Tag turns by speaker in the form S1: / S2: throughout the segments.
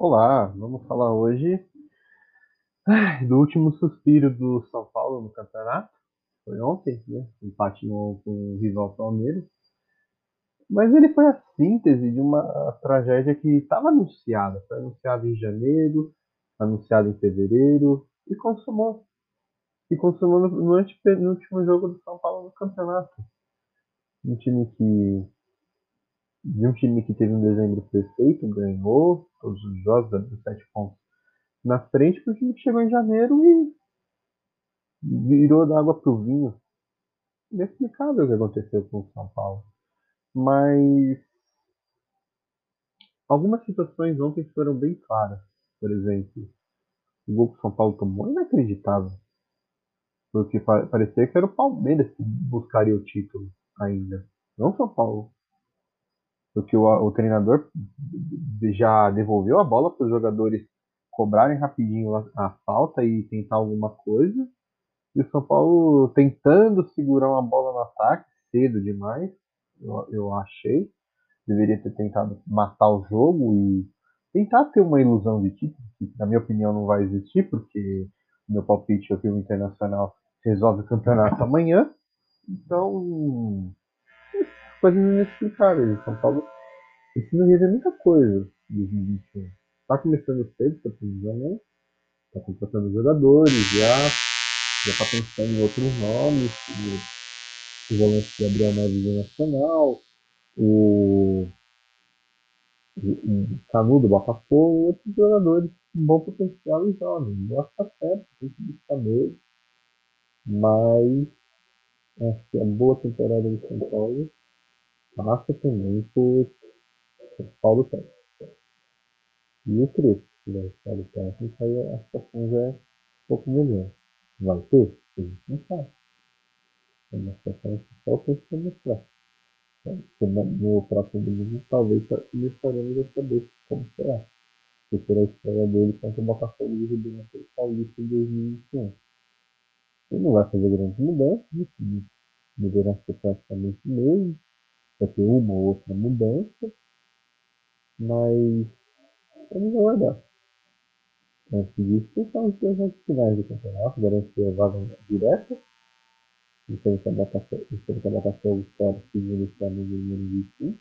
S1: Olá, vamos falar hoje do último suspiro do São Paulo no campeonato. Foi ontem, né? Empate com o rival Palmeiras. Mas ele foi a síntese de uma tragédia que estava anunciada. Foi anunciada em janeiro, anunciada em fevereiro e consumou. E consumou no, no, no último jogo do São Paulo no campeonato. Um time que de um time que teve um dezembro perfeito, ganhou todos os jogos, dando 7 pontos na frente, para o time que chegou em janeiro e virou da água para o vinho. Inexplicável o que aconteceu com o São Paulo. Mas algumas situações ontem foram bem claras. Por exemplo, o gol que o São Paulo tomou é inacreditável. Porque parecia que era o Palmeiras que buscaria o título ainda. Não São Paulo porque o, o treinador já devolveu a bola para os jogadores cobrarem rapidinho a, a, falta e tentar alguma coisa. E o São Paulo tentando segurar uma bola no ataque cedo demais, eu, eu achei. Deveria ter tentado matar o jogo e tentar ter uma ilusão de título, que na minha opinião não vai existir, porque meu palpite é que o Internacional resolve o campeonato amanhã. Então, coisas inexplicáveis. São Paulo precisa rever muita coisa em 2021. Está começando cedo, está precisando, está contratando jogadores já, já está pensando em outros nomes, o, o volante Gabriel Neves do Nacional, o, o Canu do Botafogo, outros jogadores com bom potencial e jovens. Eu acho que está certo, tem que buscar mesmo. Mas acho que a boa temporada do São Paulo passa também por Paulo Sérgio. E o Crespo, que vai estar o técnico, aí a situação já é um pouco melhor. Vai ter? A gente não sabe. É uma situação que só tempo vai mostrar. Então, no próximo domingo, talvez começaremos a saber como será. Que será a estreia dele contra o Botafogo de Ribeirão Paulista em 2021. Ele não vai fazer grandes mudanças, né? deverá ser praticamente o mesmo vai ter uma ou outra mudança, mas vamos aguardar. Antes disso, estamos os jogos finais do campeonato, garantir a vaga direta. Enfrenta a Botafogo fora, segundo o Flamengo em 2021.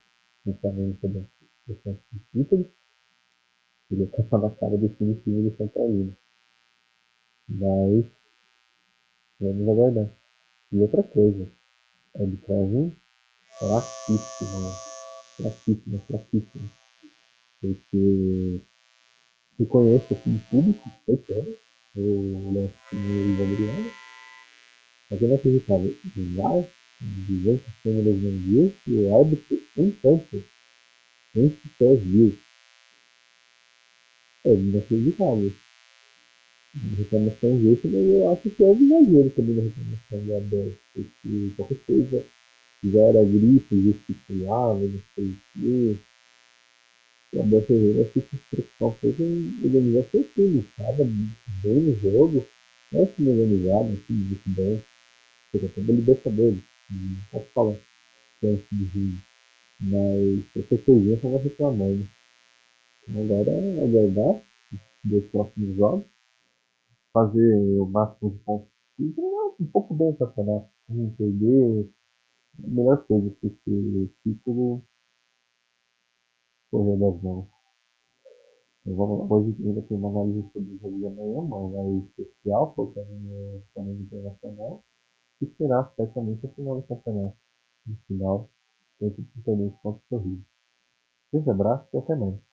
S1: O Flamengo também questão de título. Ele está na cara definitivo do São Paulo. Mas vamos aguardar. E outra coisa, a arbitragem fraquíssima, fraquíssima, fraquíssima. Porque reconheço aqui em público, foi sério, o lance do Adriano, mas é inacreditável. VAR, 200 câmeras não viu e o árbitro em campo, nem sequer viu. É inacreditável. Reclamação disso, mas eu acho que é exagero também na reclamação do Abel, porque qualquer coisa já era gripe, gesticulava, não sei o quê. O Abel Ferreira se preocupar um pouco organizar seu time. Estava bem no jogo, é time organizado, um time muito bem. Porque até da Libertadores, não posso falar que é um time ruim. Mas qualquer coisinha só vai reclamando. Então agora é aguardar dos próximos jogos, fazer o máximo de pontos possível, um pouco bem o campeonato, não perder melhor coisa, porque o título correu das mãos. Vamos, hoje ainda tem uma análise sobre o jogo de amanhã, uma análise especial, focando no Flamengo Internacional, que será certamente a final do campeonato. No final, entre os torneios contra o. Um abraço e até mais.